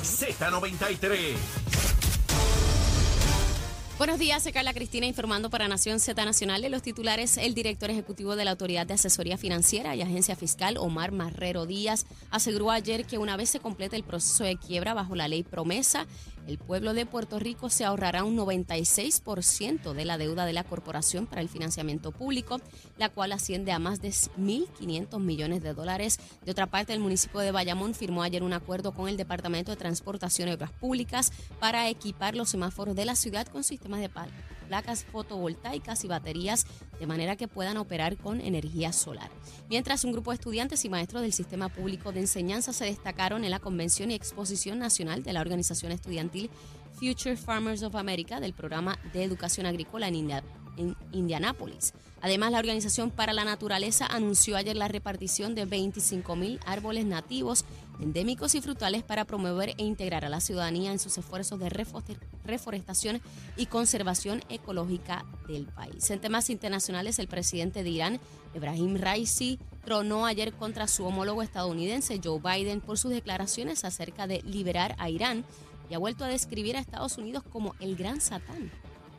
por Z93. Buenos días, soy Carla Cristina informando para Nación Z Nacional de los titulares. El director ejecutivo de la Autoridad de Asesoría Financiera y Agencia Fiscal, Omar Marrero Díaz, aseguró ayer que una vez se complete el proceso de quiebra bajo la ley promesa, el pueblo de Puerto Rico se ahorrará un 96% de la deuda de la corporación para el financiamiento público, la cual asciende a más de 1.500 millones de dólares. De otra parte, el municipio de Bayamón firmó ayer un acuerdo con el Departamento de Transportación y Obras Públicas para equipar los semáforos de la ciudad con sistemas de placas fotovoltaicas y baterías de manera que puedan operar con energía solar. Mientras un grupo de estudiantes y maestros del Sistema Público de Enseñanza se destacaron en la convención y exposición nacional de la organización estudiantil Future Farmers of America del programa de educación agrícola en, India, en Indianápolis. Además, la Organización para la Naturaleza anunció ayer la repartición de 25 mil árboles nativos, endémicos y frutales para promover e integrar a la ciudadanía en sus esfuerzos de reforestación y conservación ecológica del país. En temas internacionales, el presidente de Irán, Ebrahim Raisi, tronó ayer contra su homólogo estadounidense, Joe Biden, por sus declaraciones acerca de liberar a Irán y ha vuelto a describir a Estados Unidos como el gran satán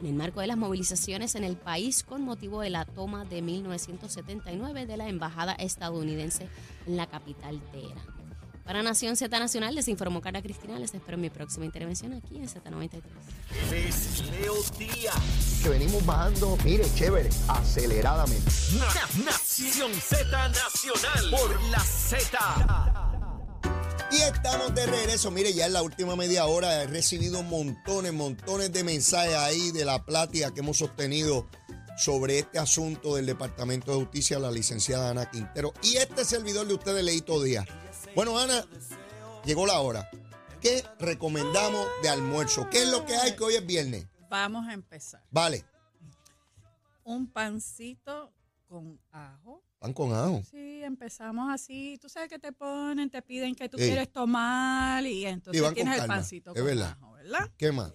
en el marco de las movilizaciones en el país con motivo de la toma de 1979 de la embajada estadounidense en la capital de Teherán. Para Nación Z Nacional les informó Carla Cristina. Les espero en mi próxima intervención aquí en Z93. Es Leo Que venimos bajando, mire, chévere, aceleradamente. Nación Z Nacional por la Z. Y estamos de regreso. Mire, ya en la última media hora he recibido montones, montones de mensajes ahí de la plática que hemos sostenido sobre este asunto del Departamento de Justicia, la licenciada Ana Quintero. Y este servidor de ustedes, Leito Díaz. Bueno, Ana, llegó la hora. ¿Qué recomendamos de almuerzo? ¿Qué es lo que hay que hoy es viernes? Vamos a empezar. Vale. Un pancito con ajo Pan con ajo. Sí, empezamos así. Tú sabes que te ponen, te piden que tú quieres tomar y entonces tienes el pancito con ajo, ¿verdad? ¿Qué más?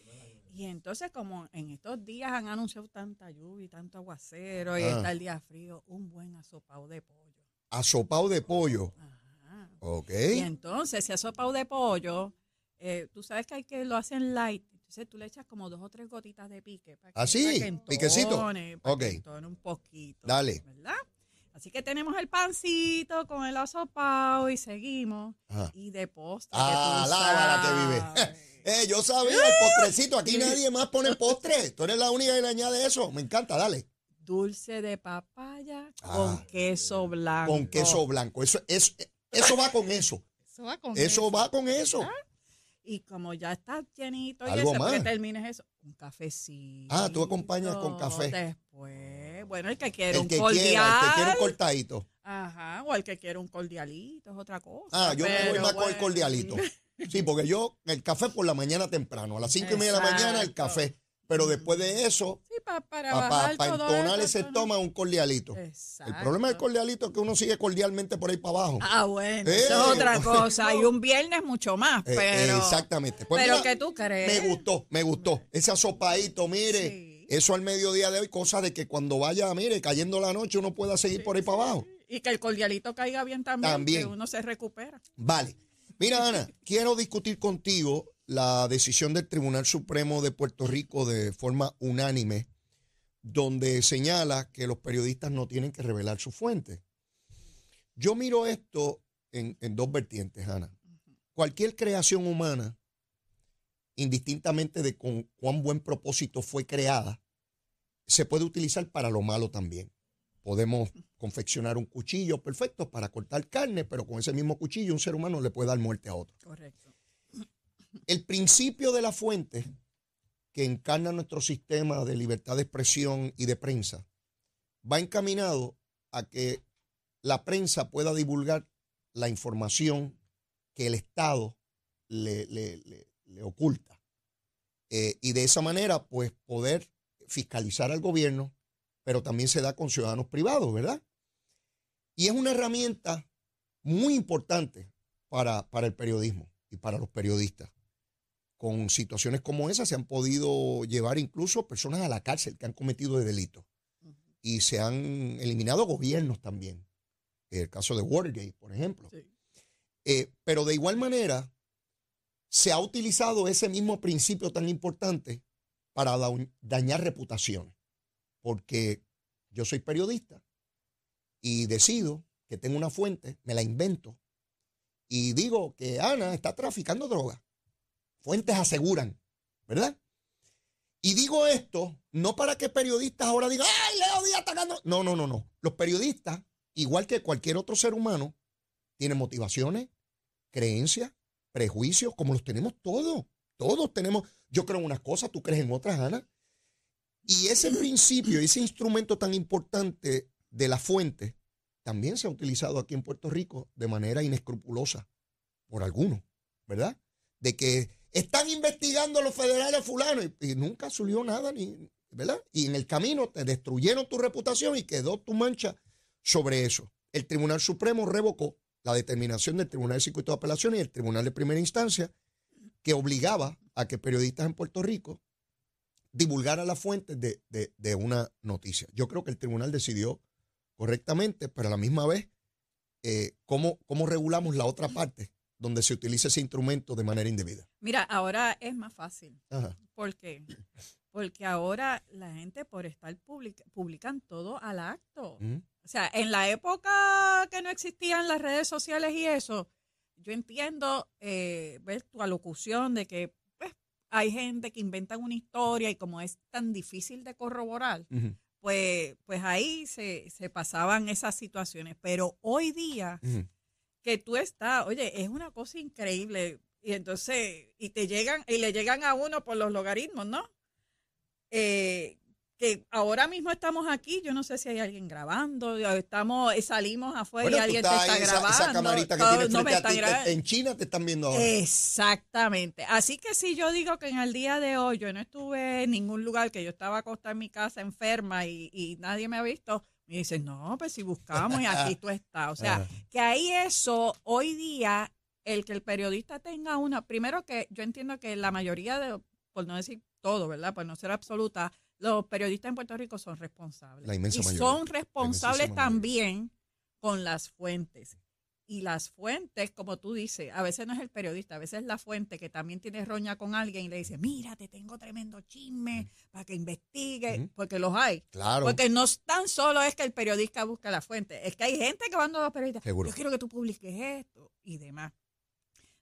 Y entonces, como en estos días han anunciado tanta lluvia y tanto aguacero y ah. está el día frío, un buen asopado de pollo. ¿Asopado de pollo? Ajá. Ok. Y entonces, ese asopado de pollo, eh, tú sabes que hay que lo hacen light. Entonces tú le echas como dos o tres gotitas de pique. Para que, ¿Ah, sí? ¿Piquecito? ok. un poquito. Dale. ¿Verdad? Así que tenemos el pancito con el asopao y seguimos. Y de postre. Ah, la que vive. eh, yo sabía el postrecito. Aquí nadie más pone postre. Tú eres la única que le añade eso. Me encanta, dale. Dulce de papaya con ah, queso blanco. Con queso blanco. Eso, eso, eso va con eso. Eso va con eso. Eso va con eso. ¿Ah? Y como ya está llenito y eso, que termines eso, un cafecito. Ah, tú acompañas con café. Después bueno, el que quiere un que cordial. el que quiere un cortadito. Ajá, o el que quiere un cordialito, es otra cosa. Ah, yo me voy más con el cordialito. Sí, porque yo, el café por la mañana temprano, a las cinco y media de la mañana el café. Pero después de eso, sí, para, para, entonar ese toma un cordialito. El problema del cordialito es que uno sigue cordialmente por ahí para abajo. Ah, bueno, eso es eh. otra cosa. Y un viernes mucho más, eh, pero... exactamente. Pues pero que tú crees. Me gustó, me gustó. Ese asopadito, mire... Eso al mediodía de hoy, cosa de que cuando vaya, mire, cayendo la noche, uno pueda seguir por ahí para abajo. Y que el cordialito caiga bien también, también. que uno se recupera. Vale. Mira, Ana, quiero discutir contigo la decisión del Tribunal Supremo de Puerto Rico de forma unánime, donde señala que los periodistas no tienen que revelar su fuente. Yo miro esto en, en dos vertientes, Ana. Cualquier creación humana indistintamente de con cuán buen propósito fue creada, se puede utilizar para lo malo también. Podemos confeccionar un cuchillo perfecto para cortar carne, pero con ese mismo cuchillo un ser humano le puede dar muerte a otro. Correcto. El principio de la fuente que encarna nuestro sistema de libertad de expresión y de prensa va encaminado a que la prensa pueda divulgar la información que el Estado le, le, le oculta. Eh, y de esa manera, pues poder fiscalizar al gobierno, pero también se da con ciudadanos privados, ¿verdad? Y es una herramienta muy importante para, para el periodismo y para los periodistas. Con situaciones como esa se han podido llevar incluso personas a la cárcel que han cometido delitos. Y se han eliminado gobiernos también. El caso de Watergate, por ejemplo. Eh, pero de igual manera, se ha utilizado ese mismo principio tan importante para da- dañar reputaciones. Porque yo soy periodista y decido que tengo una fuente, me la invento y digo que Ana está traficando droga. Fuentes aseguran, ¿verdad? Y digo esto no para que periodistas ahora digan, ¡ay, Leo Díaz está ganando! No, no, no, no. Los periodistas, igual que cualquier otro ser humano, tienen motivaciones, creencias, prejuicios, como los tenemos todos. Todos tenemos, yo creo en unas cosas, tú crees en otras, Ana. Y ese principio, ese instrumento tan importante de la fuente, también se ha utilizado aquí en Puerto Rico de manera inescrupulosa por algunos, ¿verdad? De que están investigando los federales fulanos y, y nunca subió nada, ni, ¿verdad? Y en el camino te destruyeron tu reputación y quedó tu mancha sobre eso. El Tribunal Supremo revocó la determinación del Tribunal de Circuito de Apelaciones y el Tribunal de Primera Instancia que obligaba a que periodistas en Puerto Rico divulgaran las fuentes de, de- de una noticia. Yo creo que el tribunal decidió correctamente, pero a la misma vez, eh, ¿cómo, ¿cómo regulamos la otra parte donde se utiliza ese instrumento de manera indebida? Mira, ahora es más fácil. Ajá. ¿Por qué? Porque ahora la gente por estar public publican todo al acto. Ujú. O sea, en la época que no existían las redes sociales y eso, yo entiendo eh, ver tu alocución de que pues, hay gente que inventan una historia y como es tan difícil de corroborar, pues, pues ahí se, se pasaban esas situaciones. Pero hoy día que tú estás, oye, es una cosa increíble. Y entonces, y te llegan, y le llegan a uno por los logaritmos, ¿no? Eh, que ahora mismo estamos aquí, yo no sé si hay alguien grabando, estamos, eh, salimos afuera Bueno, y alguien te está esa, grabando. esa camarita que no a ti. En China te están viendo ahora. Exactamente. Así que si yo digo que en el día de hoy yo no estuve en ningún lugar, que yo estaba acostada en mi casa enferma y, y nadie me ha visto, me dicen, no, pues si buscamos y aquí tú estás. O sea, Ajá. que ahí eso, hoy día, el que el periodista tenga una, primero que yo entiendo que la mayoría de, por no decir todo, ¿verdad? Por no ser absoluta, los periodistas en Puerto Rico son responsables. La inmensa y mayoría. son responsables también con las fuentes. Y las fuentes, como tú dices, a veces no es el periodista, a veces es la fuente que también tiene roña con alguien y le dice, mira, te tengo tremendo chisme para que investigue, porque los hay. Claro. Porque no tan solo es que el periodista busca la fuente, es que hay gente que va a los periodistas, Seguro. yo quiero que tú publiques esto y demás.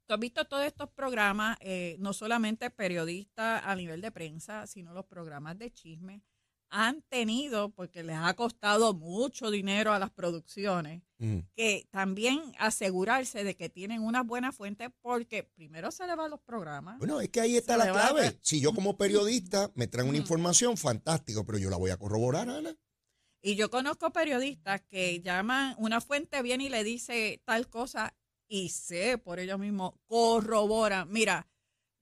Tú has visto todos estos programas, eh, no solamente periodistas a nivel de prensa, sino los programas de chisme, han tenido, porque les ha costado mucho dinero a las producciones, Ujú. que también asegurarse de que tienen una buena fuente, porque primero se le van los programas. Bueno, es que ahí está la a clave. Si yo como periodista me traen una Ujú. información, fantástico, pero yo la voy a corroborar, Ana. Y yo conozco periodistas que llaman, una fuente viene y le dice tal cosa y sé por ellos mismos, corroboran, mira,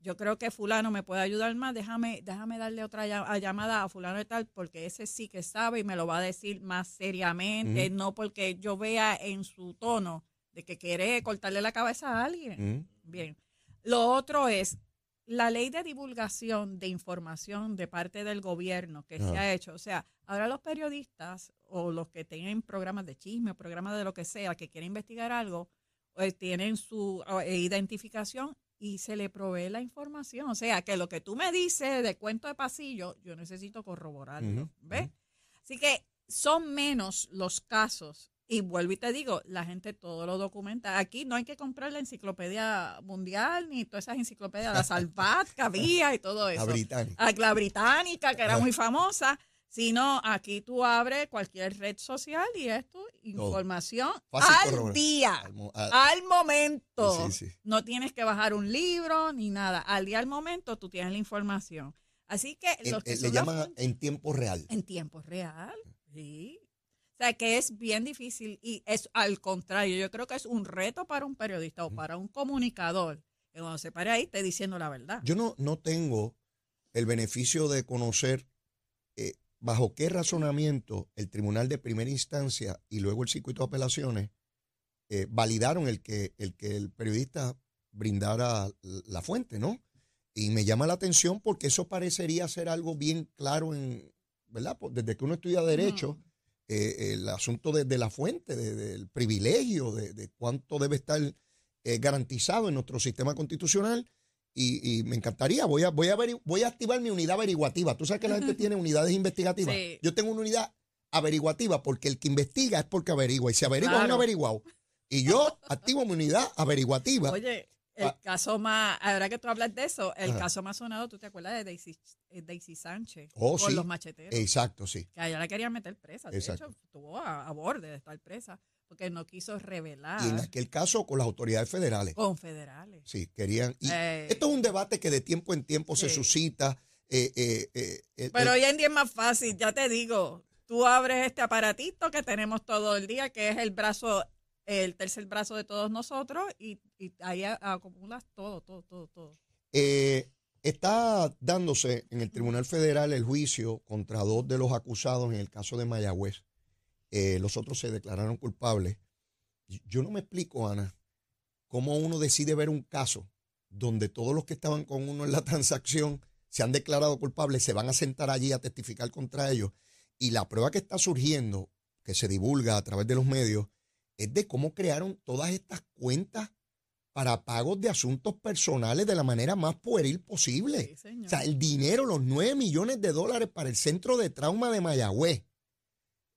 yo creo que fulano me puede ayudar más, déjame, déjame darle otra llamada a fulano y tal, porque ese sí que sabe y me lo va a decir más seriamente, no porque yo vea en su tono de que quiere cortarle la cabeza a alguien. Bien. Lo otro es la ley de divulgación de información de parte del gobierno que se Ajá. ha hecho. O sea, ahora los periodistas o los que tienen programas de chisme o programas de lo que sea que quieren investigar algo, pues tienen su eh, identificación y se le provee la información. O sea, que lo que tú me dices de cuento de pasillo, yo necesito corroborarlo. ¿Ves? Así que son menos los casos. Y vuelvo y te digo, la gente todo lo documenta. Aquí no hay que comprar la enciclopedia mundial ni todas esas enciclopedias, la Salvat que había y todo eso. La británica. Ah, La británica, que era muy famosa. Sino aquí tú abres cualquier red social y esto, información Fácil al día, Al mo- a- al momento. Sí, sí. No tienes que bajar un libro ni nada. Al día al momento tú tienes la información. Así que en- los que eh, le llaman en tiempo real. en tiempo real, sí. O sea, que es bien difícil y es al contrario, yo creo que es un reto para un periodista o para un comunicador que cuando se pare ahí esté diciendo la verdad. Yo no, no tengo el beneficio de conocer eh, bajo qué razonamiento el tribunal de primera instancia y luego el circuito de apelaciones eh, validaron el que, el que el periodista brindara la fuente, ¿no? Y me llama la atención porque eso parecería ser algo bien claro en, ¿verdad? Pues Desde que uno estudia derecho, eh, el asunto de, de la fuente, de- del privilegio, de, de cuánto debe estar eh, garantizado en nuestro sistema constitucional. Y, y me encantaría. Voy a, voy, a voy a activar mi unidad averiguativa. Tú sabes que la gente tiene unidades investigativas. Sí. Yo tengo una unidad averiguativa porque el que investiga es porque averigua. Y si averigua es un Claro. averiguado. Y yo activo mi unidad averiguativa. Oye, el Ah. caso más, ahora que tú hablas de eso, el Ajá. caso más sonado, ¿tú te acuerdas de Daisy, eh, Daisy Sánchez? Oh, con sí. los macheteros. Exacto, sí. que a ella la querían meter presa. De Exacto. hecho, estuvo a, a borde de estar presa porque no quiso revelar Y en aquel caso con las autoridades federales. con federales. Sí, querían. Y Eh, esto es un debate que de tiempo en tiempo se suscita. eh, Pero hoy en día es más fácil, ya te digo. Tú abres este aparatito que tenemos todo el día, que es el brazo, el tercer brazo de todos nosotros, y, ahí acumulas todo, todo, todo, todo. Eh, está dándose en el Tribunal Federal el juicio contra dos de los acusados en el caso de Mayagüez. Eh, los otros se declararon culpables. Yo no me explico, Ana, cómo uno decide ver un caso donde todos los que estaban con uno en la transacción se han declarado culpables, se van a sentar allí a testificar contra ellos. Y la prueba que está surgiendo, que se divulga a través de los medios, es de cómo crearon todas estas cuentas para pagos de asuntos personales de la manera más pueril posible. Sí. O sea, el dinero, los 9 millones de dólares para el centro de trauma de Mayagüez,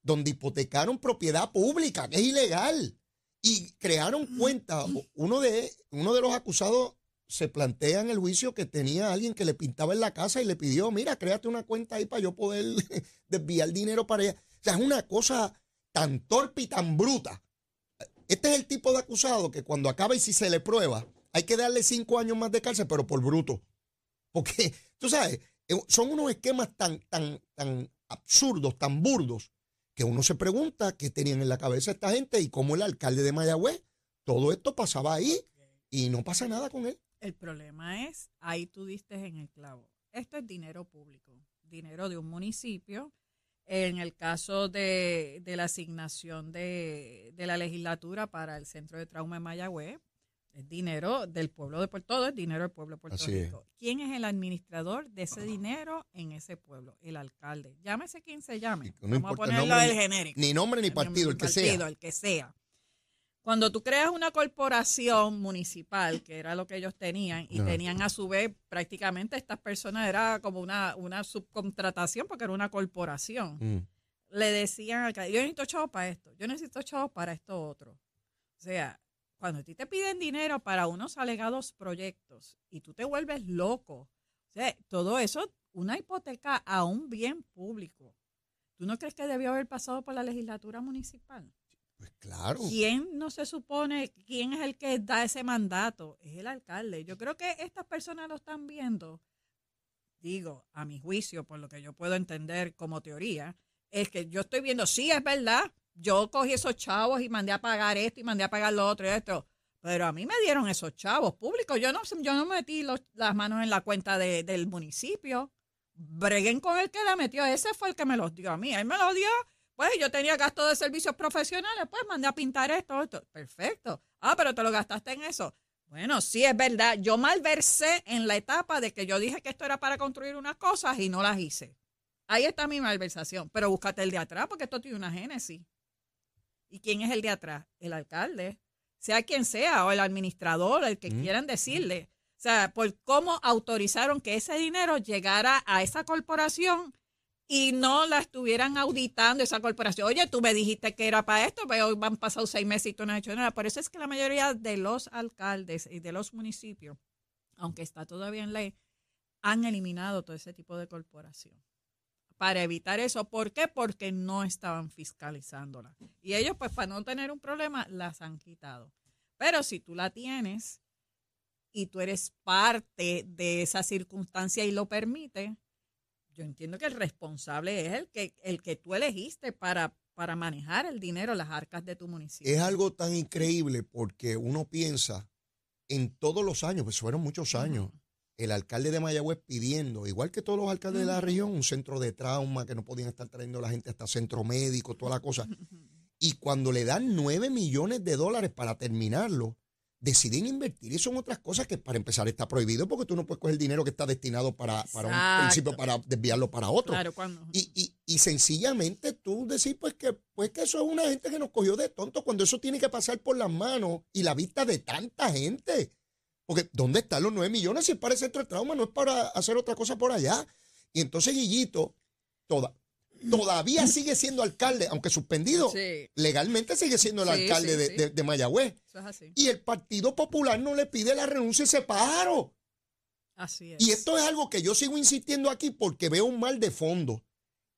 donde hipotecaron propiedad pública, que es ilegal, y crearon cuentas. Uno de, uno de los acusados se plantea en el juicio que tenía alguien que le pintaba en la casa y le pidió, mira, créate una cuenta ahí para yo poder desviar dinero para allá. O sea, es una cosa tan torpe y tan bruta. Este es el tipo de acusado que cuando acaba y si se le prueba, hay que darle cinco años más de cárcel, pero por bruto. Porque, tú sabes, eh, son unos esquemas tan, tan, tan absurdos, tan burdos, que uno se pregunta qué tenían en la cabeza esta gente y cómo el alcalde de Mayagüez, todo esto pasaba ahí y no pasa nada con él. El problema es, ahí tú diste en el clavo. Esto es dinero público, dinero de un municipio. En el caso de, de la asignación de, de la legislatura para el Centro de Trauma en Mayagüez, es dinero del pueblo de Puerto Todo es dinero del pueblo de Puerto Así es. Rico. ¿Quién es el administrador de ese dinero en ese pueblo? El alcalde. Llámese quien se llame. No Vamos a ponerlo nombre del genérico. Ni nombre ni El partido, el que partido, sea. el que sea. Cuando tú creas una corporación municipal, que era lo que ellos tenían, y tenían a su vez prácticamente estas personas, era como una, una subcontratación porque era una corporación. Mm. Le decían yo necesito chavos para esto, yo necesito chavos para esto otro. O sea, cuando a ti te piden dinero para unos alegados proyectos y tú te vuelves loco, o sea, todo eso, una hipoteca a un bien público. ¿Tú no crees que debió haber pasado por la legislatura municipal? Pues claro. ¿Quién no se supone, quién es el que da ese mandato? Es el alcalde. Yo creo que estas personas lo están viendo, digo, a mi juicio, por lo que yo puedo entender como teoría, es que yo estoy viendo, sí, es verdad, yo cogí esos chavos y mandé a pagar esto y mandé a pagar lo otro y esto, pero a mí me dieron esos chavos públicos, yo no, yo no metí las manos en la cuenta de- del municipio, breguen con el que la metió, ese fue el que me los dio a mí, él me los dio pues yo tenía gasto de servicios profesionales, pues mandé a pintar esto, esto. Perfecto. Ah, pero te lo gastaste en eso. Bueno, sí es verdad. Yo malversé en la etapa de que yo dije que esto era para construir unas cosas y no las hice. Ahí está mi malversación. Pero búscate el de atrás porque esto tiene una génesis. ¿Y quién es el de atrás? El alcalde. Sea quien sea, o el administrador, el que Mm. quieran decirle. O sea, por cómo autorizaron que ese dinero llegara a esa corporación y no la estuvieran auditando esa corporación. Oye, tú me dijiste que era para esto, pero hoy han pasado seis meses y tú no has hecho nada. Por eso es que la mayoría de los alcaldes y de los municipios, aunque está todavía en ley, han eliminado todo ese tipo de corporación. Para evitar eso. ¿Por qué? Porque no estaban fiscalizándola. Y ellos, pues, para no tener un problema, las han quitado. Pero si tú la tienes y tú eres parte de esa circunstancia y lo permite, yo entiendo que el responsable es el que, el que tú elegiste para, para manejar el dinero, las arcas de tu municipio. Es algo tan increíble porque uno piensa en todos los años, pues fueron muchos años, el alcalde de Mayagüez pidiendo, igual que todos los alcaldes de la región, un centro de trauma, que no podían estar trayendo a la gente hasta centro médico, toda la cosa. Y cuando le dan 9 millones de dólares para terminarlo, deciden invertir eso en otras cosas que para empezar está prohibido porque tú no puedes coger el dinero que está destinado para, para un principio para desviarlo para otro. Claro. Y, y, y sencillamente tú decís pues que, pues que eso es una gente que nos cogió de tonto cuando eso tiene que pasar por las manos y la vista de tanta gente. Porque ¿dónde están los 9 millones? Si es para el centro de trauma, no es para hacer otra cosa por allá. Y entonces Guillito toda, todavía sigue siendo alcalde, aunque suspendido, Sí. legalmente sigue siendo el Sí, alcalde sí, de, de- de Mayagüez. Eso es así. Y el Partido Popular no le pide la renuncia a ese pájaro. Así es. Y esto es algo que yo sigo insistiendo aquí porque veo un mal de fondo.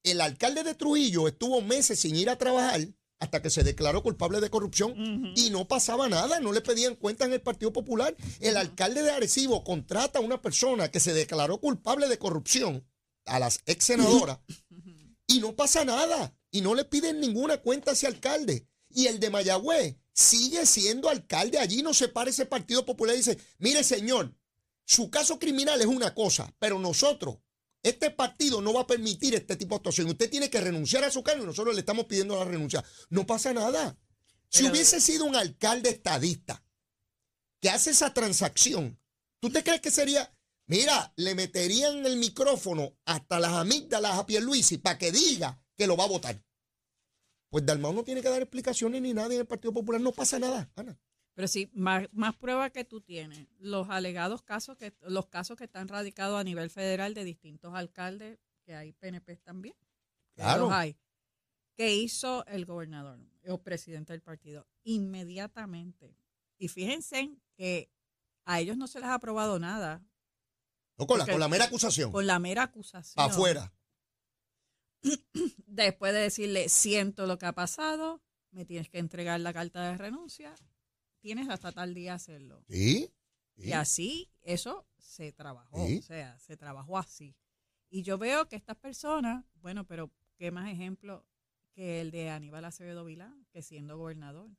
El alcalde de Trujillo estuvo meses sin ir a trabajar hasta que se declaró culpable de corrupción y no pasaba nada, no le pedían cuenta en el Partido Popular. El alcalde de Arecibo contrata a una persona que se declaró culpable de corrupción, a las ex senadoras, y no pasa nada. Y no le piden ninguna cuenta a ese alcalde. Y el de Mayagüez sigue siendo alcalde. Allí no se para ese Partido Popular y dice, mire señor, su caso criminal es una cosa, pero nosotros, este partido no va a permitir este tipo de actuación. Usted tiene que renunciar a su cargo y nosotros le estamos pidiendo la renuncia. No pasa nada. Si Pero- hubiese sido un alcalde estadista que hace esa transacción, ¿tú te crees que sería, mira, le meterían el micrófono hasta las amígdalas a Pierluisi para que diga que lo va a votar? Pues Dalmau no tiene que dar explicaciones ni nada en el Partido Popular, no pasa nada, Ana. Pero sí, más, más prueba que tú tienes. Los alegados casos que, los casos que están radicados a nivel federal de distintos alcaldes, que hay PNP también. Claro. los hay. Que hizo el gobernador o presidente del partido inmediatamente. Y fíjense que a ellos no se les ha aprobado nada No, con, la, con la mera acusación, con la mera acusación. para afuera. Después de decirle, siento lo que ha pasado, me tienes que entregar la carta de renuncia, tienes hasta tal día hacerlo. ¿Sí? Y así eso se trabajó, Sí. o sea, se trabajó así. Y yo veo que estas personas, bueno, pero qué más ejemplo que el de Aníbal Acevedo Vilán, que siendo gobernador,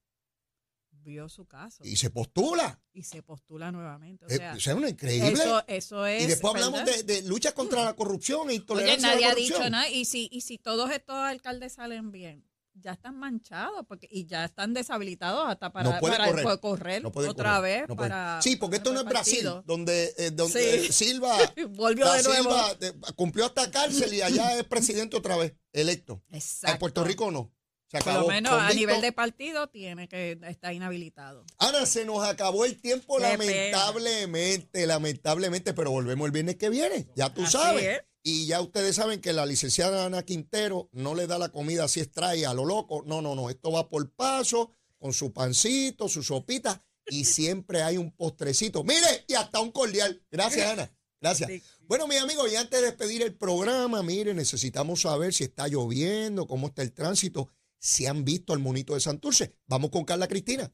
vio su caso Y se postula. y se postula nuevamente. O Eh, sea, o sea, una increíble. eso, eso es. y después hablamos de, de lucha contra la corrupción e Oye, intolerancia a nadie ha dicho nada. Y si, y si todos estos alcaldes salen bien, ya están manchados porque y ya están deshabilitados hasta para, No para correr. No otra correr, vez no pueden. para. Sí, porque esto no es Brasil, donde, eh, donde Sí. eh, Silva, Volvió de nuevo. Silva cumplió hasta cárcel y allá es presidente otra vez, electo. Exacto. En Puerto Rico no. Se Por lo menos a nivel de partido tiene que estar inhabilitado. Ana, se nos acabó el tiempo, Qué lamentablemente, lamentablemente, pero volvemos el viernes que viene, ya tú Así sabes. es. Y ya ustedes saben que la licenciada Ana Quintero no le da la comida así extrae a lo loco. No, no, no. Esto va por paso, con su pancito, su sopita, y siempre hay un postrecito. Mire, y hasta un cordial. Gracias, Ana. Gracias. Sí. Bueno, mis amigos, y antes de despedir el programa, mire, necesitamos saber si está lloviendo, cómo está el tránsito, si han visto al monito de Santurce. Vamos con Carla Cristina.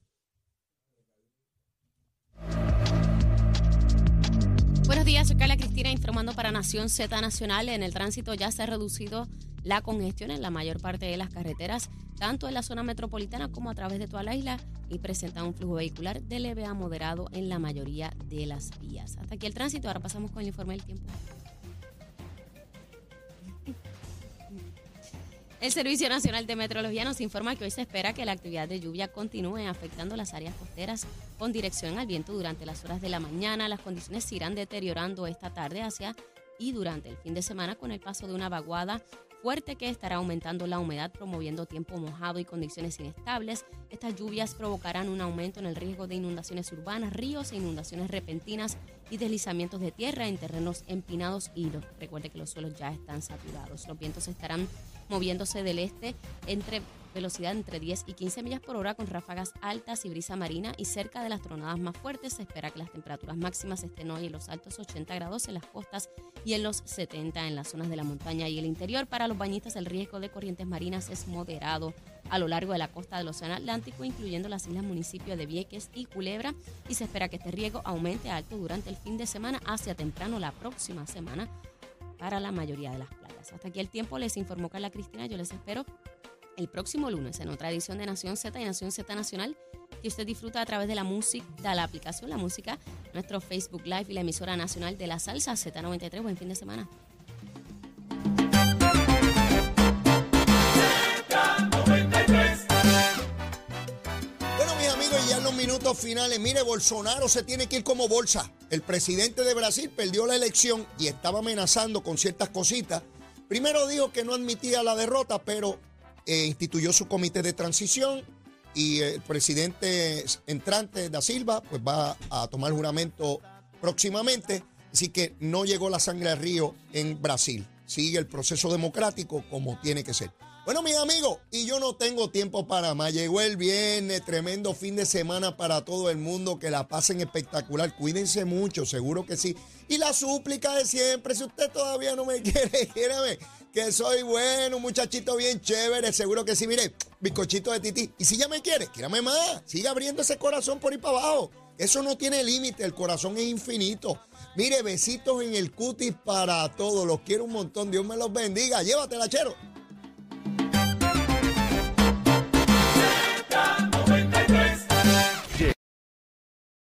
Buenos días, soy Carla Cristina informando para Nación Z Nacional. En el tránsito ya se ha reducido la congestión en la mayor parte de las carreteras, tanto en la zona metropolitana como a través de toda la isla, y presenta un flujo vehicular de leve a moderado en la mayoría de las vías. Hasta aquí el tránsito, ahora pasamos con el informe del tiempo. El Servicio Nacional de Meteorología nos informa que hoy se espera que la actividad de lluvia continúe afectando las áreas costeras con dirección al viento durante las horas de la mañana. Las condiciones se irán deteriorando esta tarde hacia y durante el fin de semana con el paso de una vaguada fuerte que estará aumentando la humedad, promoviendo tiempo mojado y condiciones inestables. Estas lluvias provocarán un aumento en el riesgo de inundaciones urbanas, ríos e inundaciones repentinas y deslizamientos de tierra en terrenos empinados y los, recuerde que los suelos ya están saturados. Los vientos estarán moviéndose del este entre velocidad entre 10 y 15 millas por hora con ráfagas altas y brisa marina y cerca de las tronadas más fuertes se espera que las temperaturas máximas estén hoy en los altos 80 grados en las costas y en los 70 en las zonas de la montaña y el interior. Para los bañistas el riesgo de corrientes marinas es moderado a lo largo de la costa del Océano Atlántico, incluyendo las islas municipios de Vieques y Culebra, y se espera que este riesgo aumente alto durante el fin de semana hacia temprano la próxima semana para la mayoría de las playas. Hasta aquí el tiempo, les informó Carla Cristina, yo les espero el próximo lunes en otra edición de Nación Z y Nación Z Nacional que usted disfruta a través de la música, de la aplicación La Música, nuestro Facebook Live y la emisora nacional de la salsa Z93. Buen fin de semana. Finales, mire, Bolsonaro se tiene que ir como bolsa. El presidente de Brasil perdió la elección y estaba amenazando con ciertas cositas. Primero dijo que no admitía la derrota, pero eh, instituyó su comité de transición y el presidente entrante da Silva pues va a tomar juramento próximamente. Así que no llegó la sangre al río en Brasil. Sigue el proceso democrático como tiene que ser. Bueno, mis amigos, y yo no tengo tiempo para más. Llegó el viernes, tremendo fin de semana para todo el mundo. Que la pasen espectacular. Cuídense mucho, seguro que sí. Y la súplica de siempre, si usted todavía no me quiere, quiérame, que soy bueno, muchachito bien chévere, seguro que sí. Mire, bizcochito de titi. Y si ya me quiere, quiérame más. Siga abriendo ese corazón por ahí para abajo. Eso no tiene límite, el corazón es infinito. Mire, besitos en el cutis para todos. Los quiero un montón. Dios me los bendiga. Llévatela, chero.